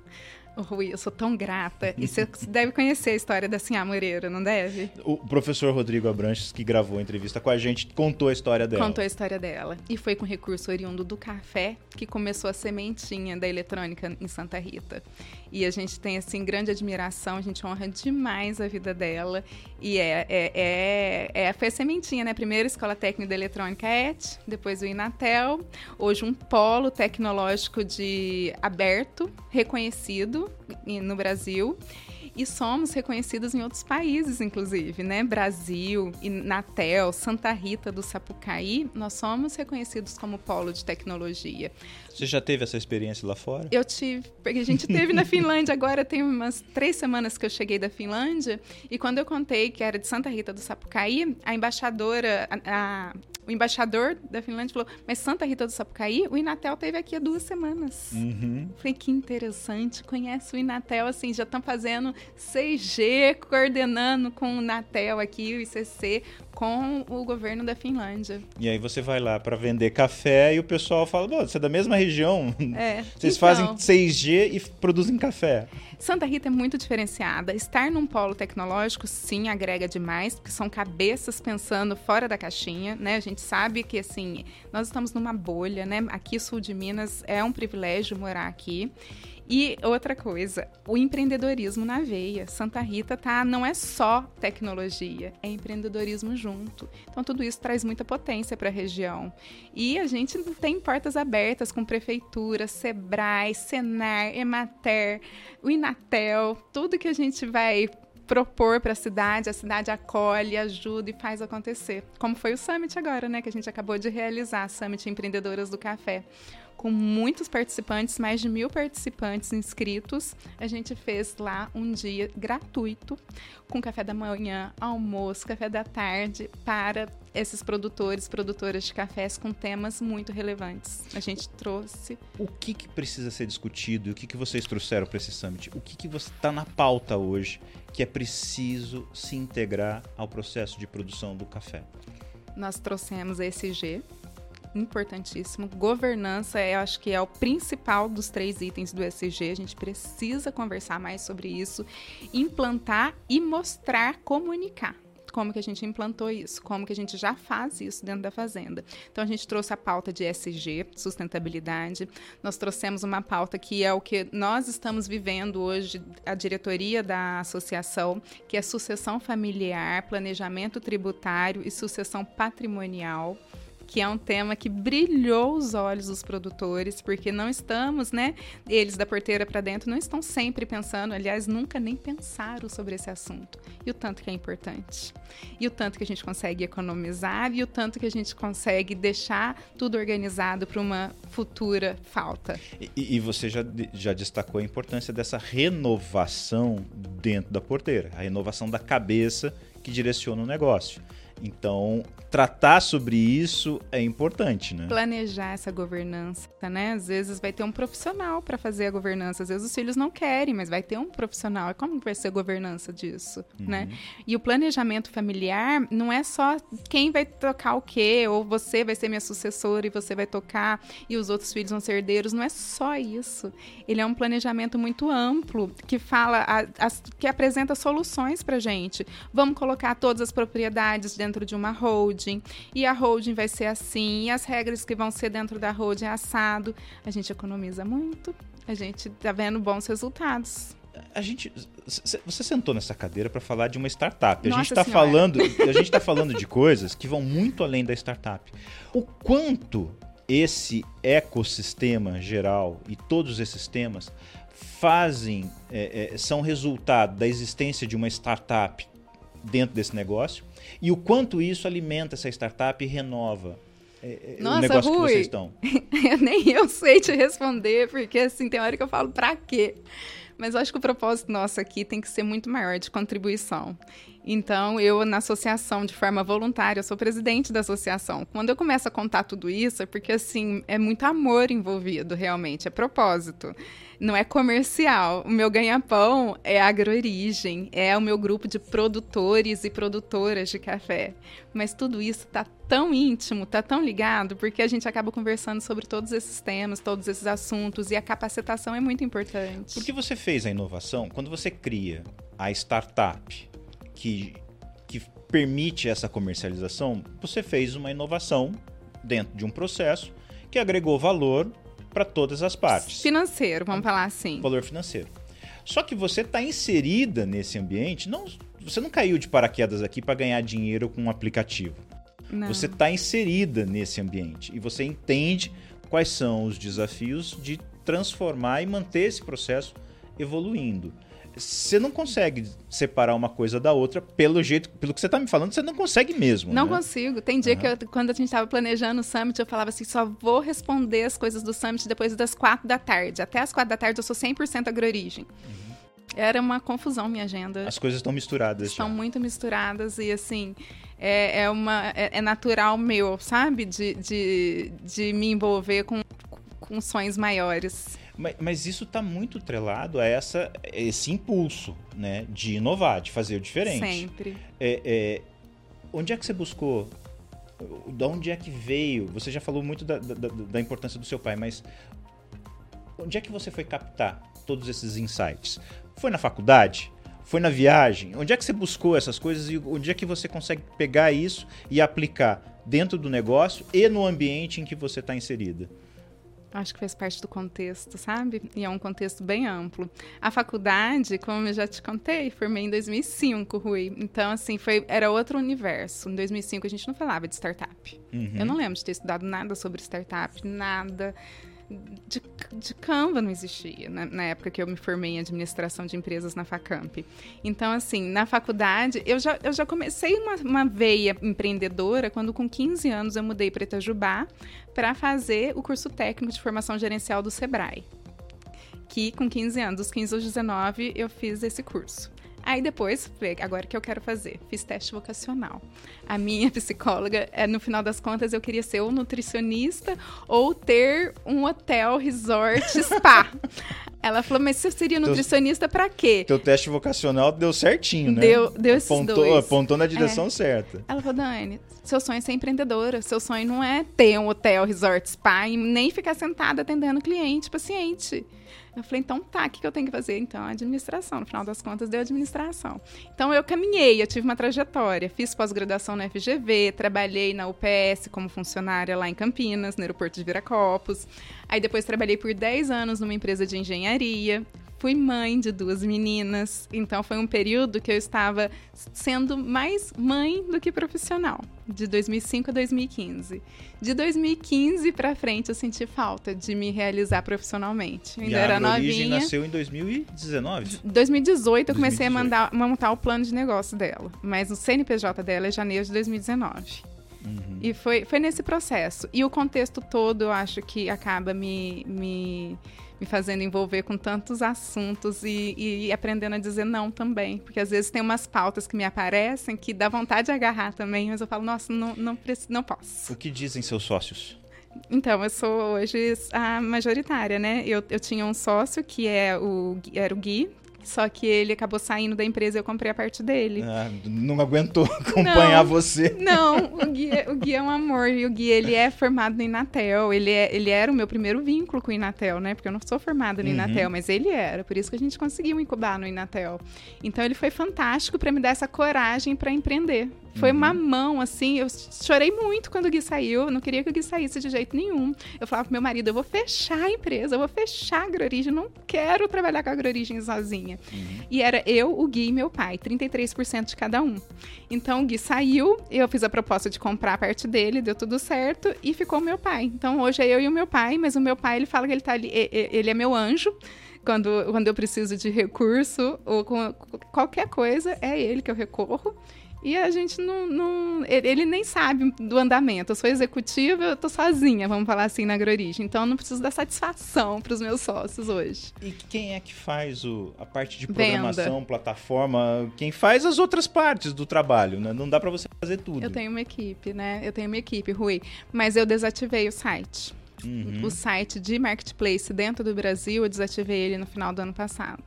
Rui, eu sou tão grata. E você deve conhecer a história da Sinhá Moreira, não deve? O professor Rodrigo Abranches, que gravou a entrevista com a gente, contou a história dela. Contou a história dela. E foi com recurso oriundo do café que começou a sementinha da eletrônica em Santa Rita. E a gente tem, assim, grande admiração, a gente honra demais a vida dela. E é, é, é, é foi a sementinha, né? Primeiro, Escola Técnica de Eletrônica ET, depois o Inatel. Hoje, um polo tecnológico de aberto, reconhecido no Brasil e somos reconhecidos em outros países, inclusive, né? Brasil, Inatel, Santa Rita do Sapucaí, nós somos reconhecidos como polo de tecnologia. Você já teve essa experiência lá fora? Eu tive, porque a gente teve na Finlândia agora, tem umas três semanas que eu cheguei da Finlândia, e quando eu contei que era de Santa Rita do Sapucaí, a embaixadora, a, a, o embaixador da Finlândia falou, mas Santa Rita do Sapucaí, o Inatel teve aqui há duas semanas. Uhum. Falei, que interessante, conhece o Inatel, assim, já estão fazendo 6G, coordenando com o Inatel aqui, o ICC, com o governo da Finlândia. E aí você vai lá para vender café e o pessoal fala, você é da mesma região. É. Vocês então, fazem 6G e produzem café. Santa Rita é muito diferenciada. Estar num polo tecnológico, sim, agrega demais, porque são cabeças pensando fora da caixinha, né? A gente sabe que, assim, nós estamos numa bolha, né? Aqui, sul de Minas, é um privilégio morar aqui. E outra coisa, o empreendedorismo na veia. Santa Rita tá, não é só tecnologia, é empreendedorismo junto. Então tudo isso traz muita potência para a região. E a gente tem portas abertas com prefeitura, Sebrae, Senar, Emater, o Inatel, tudo que a gente vai propor para a cidade, a cidade acolhe, ajuda e faz acontecer. Como foi o Summit agora, né, que a gente acabou de realizar, Summit Empreendedoras do Café com muitos participantes, mais de mil participantes inscritos. A gente fez lá um dia gratuito, com café da manhã, almoço, café da tarde, para esses produtores, produtoras de cafés com temas muito relevantes. A gente trouxe. O que, que precisa ser discutido? O que, que vocês trouxeram para esse summit? O que, que está na pauta hoje que é preciso se integrar ao processo de produção do café? Nós trouxemos a ESG, importantíssimo. Governança, eu acho que é o principal dos três itens do SG. A gente precisa conversar mais sobre isso, implantar e mostrar, comunicar como que a gente implantou isso, como que a gente já faz isso dentro da fazenda. Então a gente trouxe a pauta de SG, sustentabilidade. Nós trouxemos uma pauta que é o que nós estamos vivendo hoje, a diretoria da associação, que é sucessão familiar, planejamento tributário e sucessão patrimonial que é um tema que brilhou os olhos dos produtores, porque não estamos, né? Eles da porteira para dentro não estão sempre pensando, aliás, nunca nem pensaram sobre esse assunto. E o tanto que é importante. E o tanto que a gente consegue economizar e o tanto que a gente consegue deixar tudo organizado para uma futura falta. E, e você já, já destacou a importância dessa renovação dentro da porteira, a renovação da cabeça que direciona o negócio. Então, tratar sobre isso é importante, né? Planejar essa governança, né? Às vezes vai ter um profissional para fazer a governança, às vezes os filhos não querem, mas vai ter um profissional. E como vai ser a governança disso, uhum. né? E o planejamento familiar não é só quem vai tocar o quê, ou você vai ser minha sucessora e você vai tocar e os outros filhos vão ser herdeiros, não é só isso. Ele é um planejamento muito amplo que fala, a, a, que apresenta soluções para gente. Vamos colocar todas as propriedades dentro dentro de uma holding, e a holding vai ser assim, e as regras que vão ser dentro da holding é assado. A gente economiza muito, a gente tá vendo bons resultados. A gente, você sentou nessa cadeira para falar de uma startup. A Nossa gente está falando, a gente está falando de coisas que vão muito além da startup. O quanto esse ecossistema geral e todos esses temas fazem, é, é, são resultado da existência de uma startup dentro desse negócio e o quanto isso alimenta essa startup e renova é, é, Nossa, o negócio Rui, que vocês estão. nem eu sei te responder, porque assim, tem hora que eu falo, pra quê? Mas eu acho que o propósito nosso aqui tem que ser muito maior de contribuição. Então, eu, na associação, de forma voluntária, sou presidente da associação. Quando eu começo a contar tudo isso, é porque, assim, é muito amor envolvido, realmente, é propósito. Não é comercial. O meu ganha-pão é agroorigem, é o meu grupo de produtores e produtoras de café. Mas tudo isso está tão íntimo, está tão ligado, porque a gente acaba conversando sobre todos esses temas, todos esses assuntos, e a capacitação é muito importante. Por que você fez a inovação? Quando você cria a startup, que, que permite essa comercialização, você fez uma inovação dentro de um processo que agregou valor para todas as partes. Financeiro, vamos falar assim. Valor financeiro. Só que você está inserida nesse ambiente, não, você não caiu de paraquedas aqui para ganhar dinheiro com um aplicativo. Não. Você está inserida nesse ambiente e você entende quais são os desafios de transformar e manter esse processo evoluindo você não consegue separar uma coisa da outra pelo jeito, pelo que você está me falando, você não consegue mesmo. Não né? consigo. Tem dia uhum. que eu, quando a gente estava planejando o summit, eu falava assim: só vou responder as coisas do summit depois das quatro da tarde. Até as quatro da tarde eu sou 100% agroorigem. Uhum. Era uma confusão minha agenda. As coisas estão misturadas. Estão já. muito misturadas e assim. É, é, uma, é, é natural meu, sabe? De, de, de me envolver com, com sonhos maiores. Mas, mas isso está muito trelado a essa, esse impulso né, de inovar, de fazer o diferente. Sempre. É, é, onde é que você buscou? De onde é que veio? Você já falou muito da, da, da importância do seu pai, mas onde é que você foi captar todos esses insights? Foi na faculdade? Foi na viagem? Onde é que você buscou essas coisas e onde é que você consegue pegar isso e aplicar dentro do negócio e no ambiente em que você está inserida? Acho que fez parte do contexto, sabe? E é um contexto bem amplo. A faculdade, como eu já te contei, formei em 2005, Rui. Então, assim, foi, era outro universo. Em 2005 a gente não falava de startup. Uhum. Eu não lembro de ter estudado nada sobre startup, nada de, de Canva não existia né? na época que eu me formei em administração de empresas na Facamp. Então, assim, na faculdade, eu já, eu já comecei uma, uma veia empreendedora quando, com 15 anos, eu mudei para Itajubá para fazer o curso técnico de formação gerencial do Sebrae. Que com 15 anos, dos 15 aos 19, eu fiz esse curso. Aí depois, agora que eu quero fazer, fiz teste vocacional. A minha psicóloga, é, no final das contas, eu queria ser ou nutricionista ou ter um hotel, resort, spa. Ela falou, mas você seria nutricionista para quê? Teu teste vocacional deu certinho, né? Deu, deu esses apontou, dois. Apontou na direção é. certa. Ela falou, Dani, seu sonho é ser empreendedora. Seu sonho não é ter um hotel, resort, spa e nem ficar sentada atendendo cliente, paciente. Eu falei, então tá, o que eu tenho que fazer? Então, administração. No final das contas, deu administração. Então, eu caminhei, eu tive uma trajetória. Fiz pós-graduação na FGV, trabalhei na UPS como funcionária lá em Campinas, no aeroporto de Viracopos. Aí, depois, trabalhei por 10 anos numa empresa de engenharia fui mãe de duas meninas, então foi um período que eu estava sendo mais mãe do que profissional, de 2005 a 2015. De 2015 para frente eu senti falta de me realizar profissionalmente. Eu ainda e era a novinha. nasceu em 2019. 2018 eu comecei 2018. a mandar, montar o plano de negócio dela, mas o CNPJ dela é janeiro de 2019. Uhum. E foi, foi nesse processo. E o contexto todo, eu acho que acaba me, me me fazendo envolver com tantos assuntos e, e, aprendendo a dizer não também. Porque às vezes tem umas pautas que me aparecem que dá vontade de agarrar também, mas eu falo, nossa, não, não, não posso. O que dizem seus sócios? Então, eu sou hoje a majoritária, né? Eu, eu tinha um sócio que é o, era o Gui, só que ele acabou saindo da empresa e eu comprei a parte dele. Ah, não aguentou acompanhar não, você. Não, o Gui, é, o Gui é um amor. E o Gui, ele é formado no Inatel. Ele, é, ele era o meu primeiro vínculo com o Inatel, né? Porque eu não sou formada no uhum. Inatel, mas ele era. Por isso que a gente conseguiu incubar no Inatel. Então, ele foi fantástico para me dar essa coragem para empreender. Foi uhum. uma mão, assim. Eu chorei muito quando o Gui saiu. Eu não queria que o Gui saísse de jeito nenhum. Eu falava pro meu marido: eu vou fechar a empresa, eu vou fechar a AgroOrigem. Não quero trabalhar com a AgroOrigem sozinha. Uhum. E era eu, o Gui e meu pai, 33% de cada um. Então o Gui saiu, eu fiz a proposta de comprar a parte dele, deu tudo certo e ficou o meu pai. Então hoje é eu e o meu pai, mas o meu pai ele fala que ele tá ali, ele é meu anjo quando, quando eu preciso de recurso ou com qualquer coisa, é ele que eu recorro. E a gente não, não, Ele nem sabe do andamento. Eu sou executiva, eu tô sozinha, vamos falar assim, na AgroOrigem. Então eu não preciso dar satisfação para os meus sócios hoje. E quem é que faz o, a parte de programação, Venda. plataforma? Quem faz as outras partes do trabalho, né? Não dá para você fazer tudo. Eu tenho uma equipe, né? Eu tenho uma equipe, Rui. Mas eu desativei o site. Uhum. O site de marketplace dentro do Brasil, eu desativei ele no final do ano passado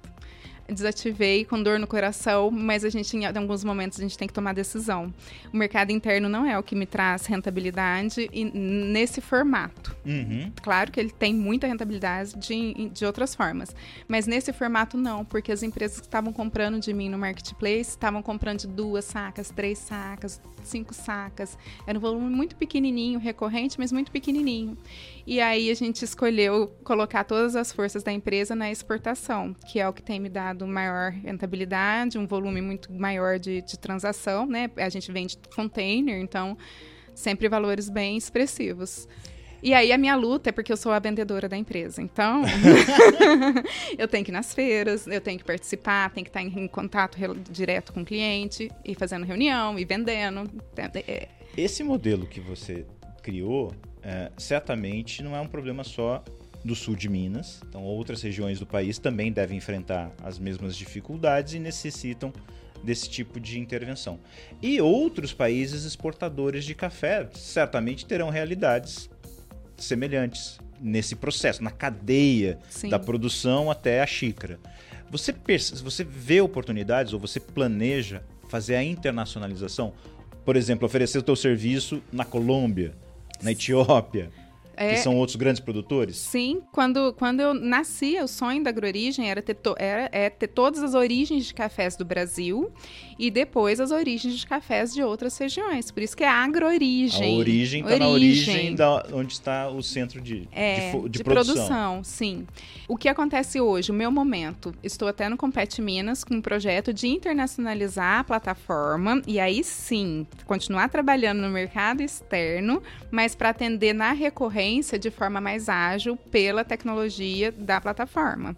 desativei com dor no coração, mas a gente, em alguns momentos, a gente tem que tomar decisão. O mercado interno não é o que me traz rentabilidade e, nesse formato. Uhum. Claro que ele tem muita rentabilidade de, de outras formas, mas nesse formato não, porque as empresas que estavam comprando de mim no marketplace estavam comprando de duas sacas, três sacas, cinco sacas. Era um volume muito pequenininho, recorrente, mas muito pequenininho. E aí a gente escolheu colocar todas as forças da empresa na exportação, que é o que tem me dado maior rentabilidade, um volume muito maior de, de transação, né? A gente vende container, então sempre valores bem expressivos. E aí a minha luta é porque eu sou a vendedora da empresa. Então, eu tenho que ir nas feiras, eu tenho que participar, tenho que estar em contato direto com o cliente, e fazendo reunião, e vendendo. É. Esse modelo que você criou, é, certamente não é um problema só do sul de Minas. Então, outras regiões do país também devem enfrentar as mesmas dificuldades e necessitam desse tipo de intervenção. E outros países exportadores de café certamente terão realidades semelhantes nesse processo, na cadeia Sim. da produção até a xícara. Você, você vê oportunidades ou você planeja fazer a internacionalização? Por exemplo, oferecer o teu serviço na Colômbia, na Etiópia, é, que são outros grandes produtores? Sim, quando, quando eu nasci, o sonho da agroorigem era ter, to, era, é ter todas as origens de cafés do Brasil e depois as origens de cafés de outras regiões. Por isso que é agroorigem. A origem está na origem da, onde está o centro de, é, de, de, de produção. produção. Sim. O que acontece hoje, o meu momento, estou até no Compete Minas com um projeto de internacionalizar a plataforma e aí sim, continuar trabalhando no mercado externo, mas para atender na recorrência de forma mais ágil pela tecnologia da plataforma.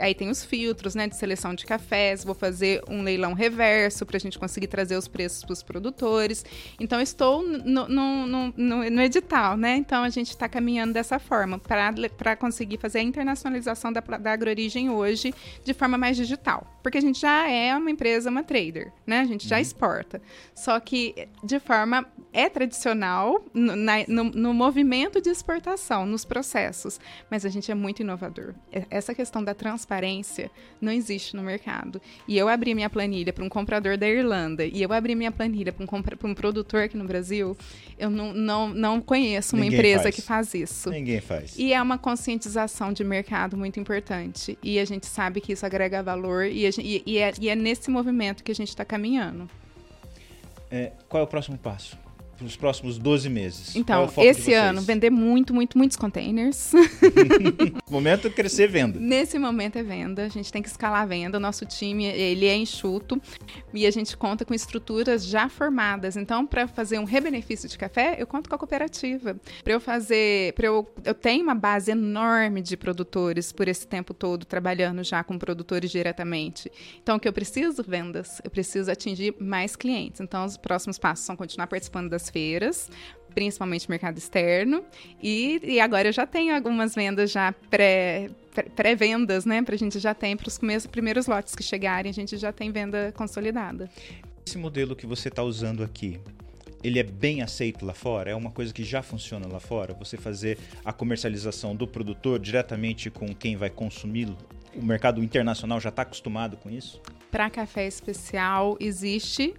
Aí tem os filtros né, de seleção de cafés, vou fazer um leilão reverso para a gente conseguir trazer os preços para os produtores. Então, estou no, no, no, no, edital, né? Então, a gente está caminhando dessa forma para conseguir fazer a internacionalização da, da AgroOrigem hoje de forma mais digital. Porque a gente já é uma empresa, uma trader, né? A gente já uhum. exporta. Só que de forma é tradicional no, na, no, no movimento de exportação, nos processos, mas a gente é muito inovador. Essa questão da transparência não existe no mercado. E eu abri minha planilha para um comprador da Irlanda e eu abri minha planilha para um, um produtor aqui no Brasil, eu não, não, não conheço uma Ninguém empresa faz. que faz isso. Ninguém faz. E é uma conscientização de mercado muito importante. E a gente sabe que isso agrega valor e, gente, e, e, é, e é, nesse movimento que a gente está caminhando. É, qual é o próximo passo? Para os próximos 12 meses? Então, é esse ano, vender muito, muito, muitos containers. momento é crescer venda. Nesse momento é venda. A gente tem que escalar a venda. O nosso time, ele é enxuto e a gente conta com estruturas já formadas. Então, para fazer um rebenefício de café, eu conto com a cooperativa. Para eu fazer, para eu, eu tenho uma base enorme de produtores por esse tempo todo trabalhando já com produtores diretamente. Então, o que eu preciso? Vendas. Eu preciso atingir mais clientes. Então, os próximos passos são continuar participando das feiras, principalmente mercado externo. E, e agora eu já tenho algumas vendas já pré, pré-vendas, né? Para a gente já tem para os primeiros lotes que chegarem, a gente já tem venda consolidada. Esse modelo que você está usando aqui, ele é bem aceito lá fora? É uma coisa que já funciona lá fora? Você fazer a comercialização do produtor diretamente com quem vai consumi-lo? O mercado internacional já está acostumado com isso? Para café especial existe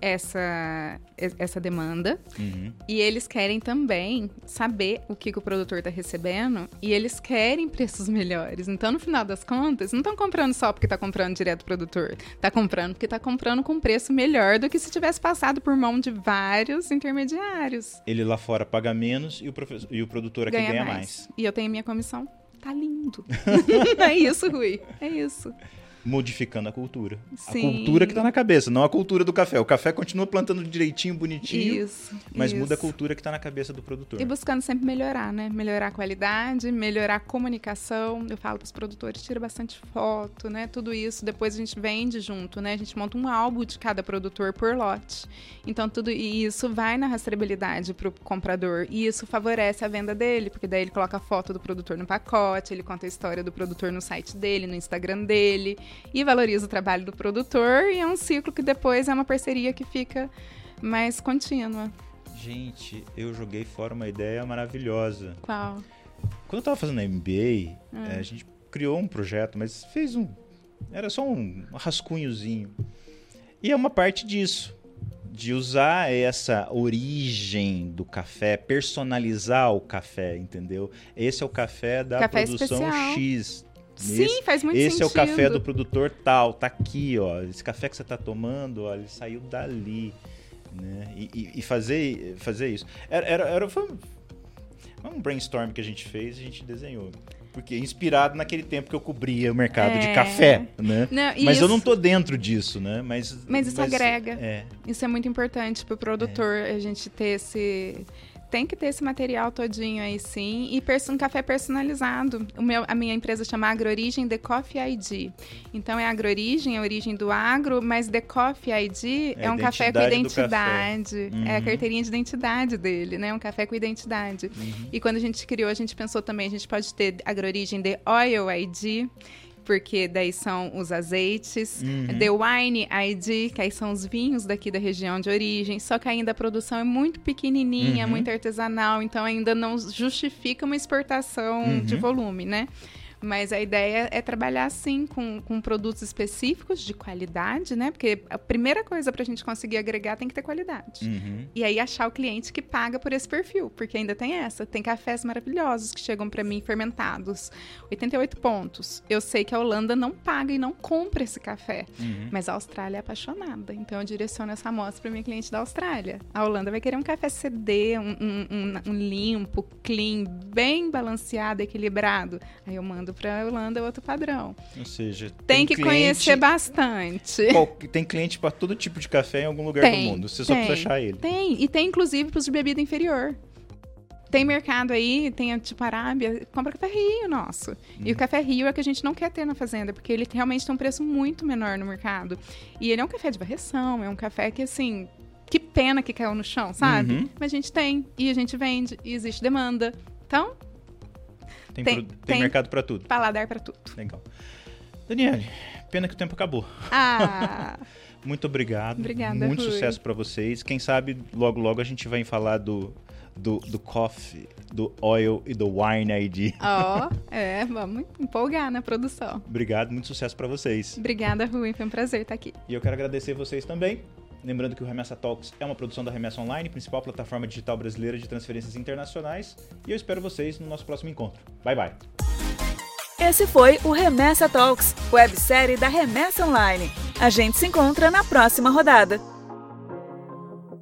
essa, essa demanda uhum. e eles querem também saber o que, que o produtor está recebendo e eles querem preços melhores. Então, no final das contas, não estão comprando só porque está comprando direto produtor, está comprando porque está comprando com preço melhor do que se tivesse passado por mão de vários intermediários. Ele lá fora paga menos e o, e o produtor aqui ganha, ganha mais. mais. E eu tenho minha comissão. Tá lindo. é isso, Rui. É isso. Modificando a cultura. Sim. A cultura que está na cabeça, não a cultura do café. O café continua plantando direitinho, bonitinho, Isso. mas isso. muda a cultura que está na cabeça do produtor. E buscando sempre melhorar, né? Melhorar a qualidade, melhorar a comunicação. Eu falo para os produtores, tira bastante foto, né? Tudo isso. Depois a gente vende junto, né? A gente monta um álbum de cada produtor por lote. Então, tudo isso vai na rastreabilidade para o comprador. E isso favorece a venda dele, porque daí ele coloca a foto do produtor no pacote, ele conta a história do produtor no site dele, no Instagram dele, e valoriza o trabalho do produtor. E é um ciclo que depois é uma parceria que fica mais contínua. Gente, eu joguei fora uma ideia maravilhosa. Qual? Quando eu tava fazendo a MBA, Hum. eh, a gente criou um projeto, mas fez um. Era só um rascunhozinho. E é uma parte disso. De usar essa origem do café, personalizar o café, entendeu? Esse é o café da Café produção especial. X. Sim, Esse- faz muito esse sentido. é o café do produtor tal, tá aqui, ó. Esse café que você tá tomando, ó, ele saiu dali, né? E, e- e fazer, fazer isso. Era, era, era- foi um- um brainstorm que a gente fez, a gente desenhou. Porque inspirado naquele tempo que eu cobria o mercado de É. café, né? Não, Mas eu isso- não tô dentro disso, né? Mas, Mas isso agrega. É, Isso é muito importante pro produtor, a gente ter esse. Tem que ter esse material todinho aí, sim. E um café personalizado. O meu, a minha empresa chama AgroOrigem The Coffee ID. Então, é AgroOrigem, a origem do agro, mas The Coffee ID É é, um café com identidade identidade. É a Uhum. carteirinha de identidade dele, né? Um café com identidade. Uhum. E quando a gente criou, a gente pensou também, a gente pode ter AgroOrigem The Oil ID, porque daí são os azeites, Uhum. The Wine ID, que aí são os vinhos daqui da região de origem, só que ainda a produção é muito pequenininha, Uhum. muito artesanal, então ainda não justifica uma exportação Uhum. de volume, né? Mas a ideia é trabalhar, assim, com, com produtos específicos de qualidade, né? Porque a primeira coisa para a gente conseguir agregar tem que ter qualidade. Uhum. E aí achar o cliente que paga por esse perfil, porque ainda tem essa. Tem cafés maravilhosos que chegam para mim fermentados, 88 pontos. Eu sei que a Holanda não paga e não compra esse café, Uhum. mas a Austrália é apaixonada. Então eu direciono essa amostra para minha cliente da Austrália. A Holanda vai querer um café CD, um, um- um- um limpo, clean, bem balanceado, equilibrado. Aí eu mando para a Holanda outro padrão. Ou seja, Tem, que cliente- conhecer bastante. qual- Tem cliente para todo tipo de café em algum lugar Tem, do mundo. Você só tem. precisa achar ele. Tem, e tem inclusive para os de bebida inferior. Tem mercado aí, tem tipo Arábia, compra café Rio nosso. E o café Rio é que a gente não quer ter na fazenda, porque ele realmente tem um preço muito menor no mercado. E ele é um café de varreção, é um café que assim, que pena que caiu no chão, sabe? Uhum. Mas a gente tem, e a gente vende, e existe demanda. Então, Tem, Tem- pro- tem tem. mercado para tudo. paladar para tudo. Legal. Daniele, pena que o tempo acabou. Ah, Muito obrigado. Obrigada, Muito Rui. sucesso para vocês. Quem sabe logo logo a gente vai falar do do, do coffee, do oil e do wine ID. ó, é, vamos empolgar na produção. Obrigado, muito sucesso para vocês. Obrigada, Rui, foi um prazer estar aqui. E eu quero agradecer vocês também. Lembrando que o Remessa Talks é uma produção da Remessa Online, principal plataforma digital brasileira de transferências internacionais. E eu espero vocês no nosso próximo encontro. Bye bye. Esse foi o Remessa Talks, websérie da Remessa Online. A gente se encontra na próxima rodada.